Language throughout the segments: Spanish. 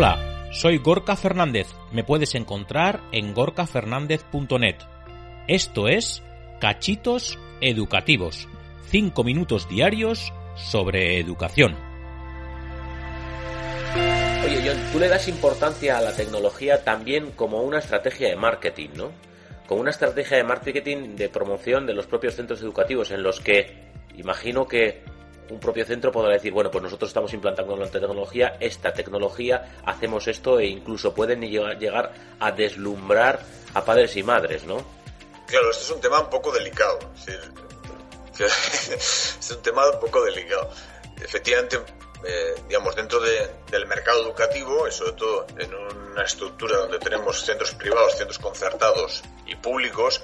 Hola, soy Gorka Fernández. Me puedes encontrar en gorkafernandez.net. Esto es Cachitos Educativos. 5 minutos diarios sobre educación. Oye, John, tú le das importancia a la tecnología también como una estrategia de marketing, ¿no? Como una estrategia de marketing de promoción de los propios centros educativos en los que imagino que un propio centro podrá decir, bueno, pues nosotros estamos implantando la tecnología, esta tecnología, hacemos esto e incluso pueden llegar a deslumbrar a padres y madres, ¿no? Claro, este es un tema un poco delicado. es un tema un poco delicado. Efectivamente, eh, digamos, dentro del mercado educativo, y sobre todo en una estructura donde tenemos centros privados, centros concertados y públicos,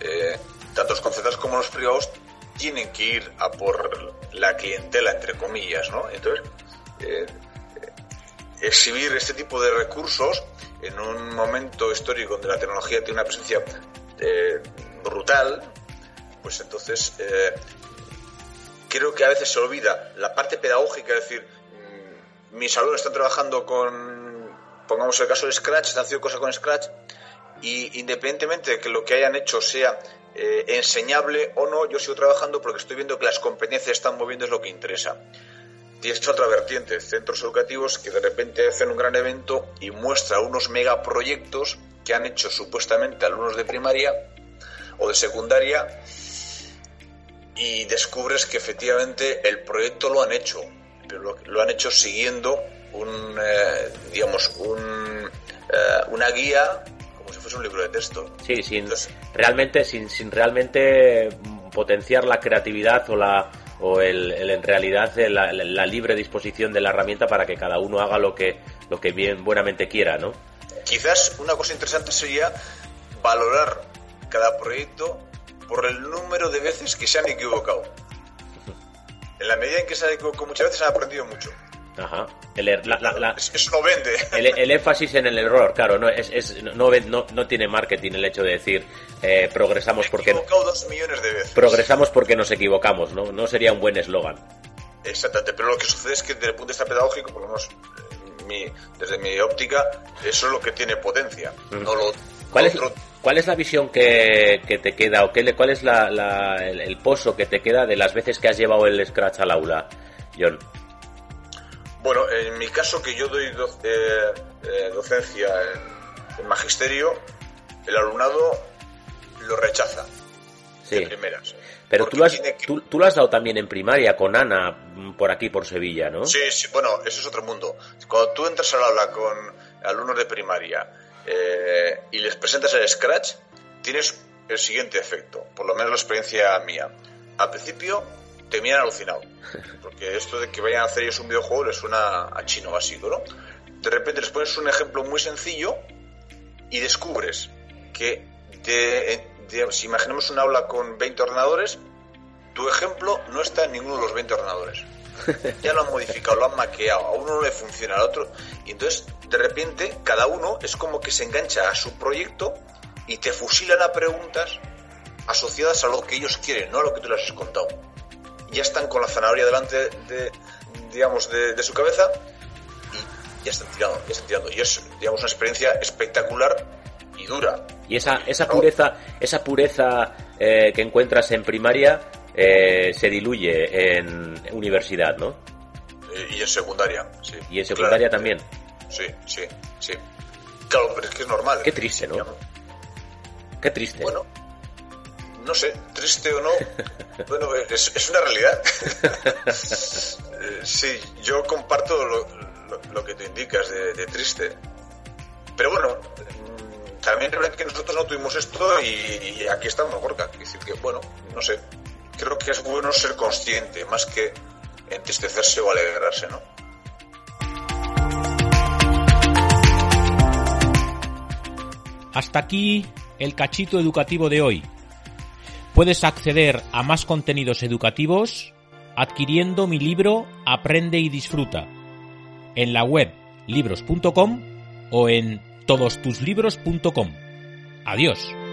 eh, tanto los concertados como los privados tienen que ir a por la clientela, entre comillas, ¿no? Entonces, eh, exhibir este tipo de recursos en un momento histórico donde la tecnología tiene una presencia eh, brutal, pues entonces eh, creo que a veces se olvida la parte pedagógica, es decir, mm, mis alumnos están trabajando con, pongamos el caso de Scratch, están haciendo cosas con Scratch, y independientemente de que lo que hayan hecho sea eh, enseñable o no, yo sigo trabajando porque estoy viendo que las competencias están moviendo es lo que interesa. Tienes otra vertiente, centros educativos que de repente hacen un gran evento y muestra unos megaproyectos que han hecho supuestamente alumnos de primaria o de secundaria y descubres que efectivamente el proyecto lo han hecho, pero lo, han hecho siguiendo un, eh, digamos, eh, una guía si fuese un libro de texto. Sí, sin realmente, sin, sin realmente potenciar la creatividad o la o el, en realidad la, la, libre disposición de la herramienta para que cada uno haga lo que lo que bien buenamente quiera, ¿no? Quizás una cosa interesante sería valorar cada proyecto por el número de veces que se han equivocado. En la medida en que se han equivocado muchas veces han aprendido mucho. Ajá. El, er, Eso no vende. El, énfasis en el error, claro, no, es, es no, no, no, tiene marketing el hecho de decir eh, progresamos porque. dos millones de veces. Progresamos porque nos equivocamos, ¿no? No sería un buen eslogan. Exactamente, pero lo que sucede es que desde el punto de vista pedagógico, por lo menos mi, desde mi óptica, eso es lo que tiene potencia. No lo, ¿Cuál, es, ¿Cuál es la visión que, que te queda o qué, cuál es la, el, el pozo que te queda de las veces que has llevado el Scratch al aula, John? Bueno, en mi caso que yo doy eh, eh, docencia en, magisterio, el alumnado lo rechaza sí. de primeras. Pero tú lo, has, tú, lo, has, dado también en primaria con Ana mm, por aquí, por Sevilla, ¿no? Sí, sí, bueno, eso es otro mundo. Cuando tú entras al aula con alumnos de primaria eh, y les presentas el Scratch, tienes el siguiente efecto, por lo menos la experiencia mía. Al principio te miran alucinado. Porque esto de que vayan a hacer ellos un videojuego les suena a chino básico, ¿no? De repente les pones un ejemplo muy sencillo y descubres que, si imaginemos un aula con 20 ordenadores, tu ejemplo no está en ninguno de los 20 ordenadores. Ya lo han modificado, lo han maqueado, a uno no le funciona, al otro. Y entonces, de repente, cada uno es como que se engancha a su proyecto y te fusilan a preguntas asociadas a lo que ellos quieren, no a lo que tú les has contado ya están con la zanahoria delante de, digamos, de, su cabeza y ya están tirando, ya están tirando. Y es, digamos, una experiencia espectacular y dura. Y esa, esa pureza, esa pureza eh, que encuentras en primaria eh, se diluye en universidad, ¿no? Eh, y en secundaria, sí. Y en secundaria también. Sí, sí, sí. Claro, pero es que es normal. Qué triste, ¿no? Qué triste. Bueno, no sé, triste o no, bueno, es, una realidad. Eh, sí, yo comparto lo, que te indicas de, triste. Pero bueno, mm, también es verdad que nosotros no tuvimos esto y, aquí estamos, Gorka. Es decir, que bueno, no sé, creo que es bueno ser consciente, más que entristecerse o alegrarse, ¿no? Hasta aquí el cachito educativo de hoy. Puedes acceder a más contenidos educativos adquiriendo mi libro Aprende y Disfruta en la web libros.com o en todostuslibros.com. Adiós.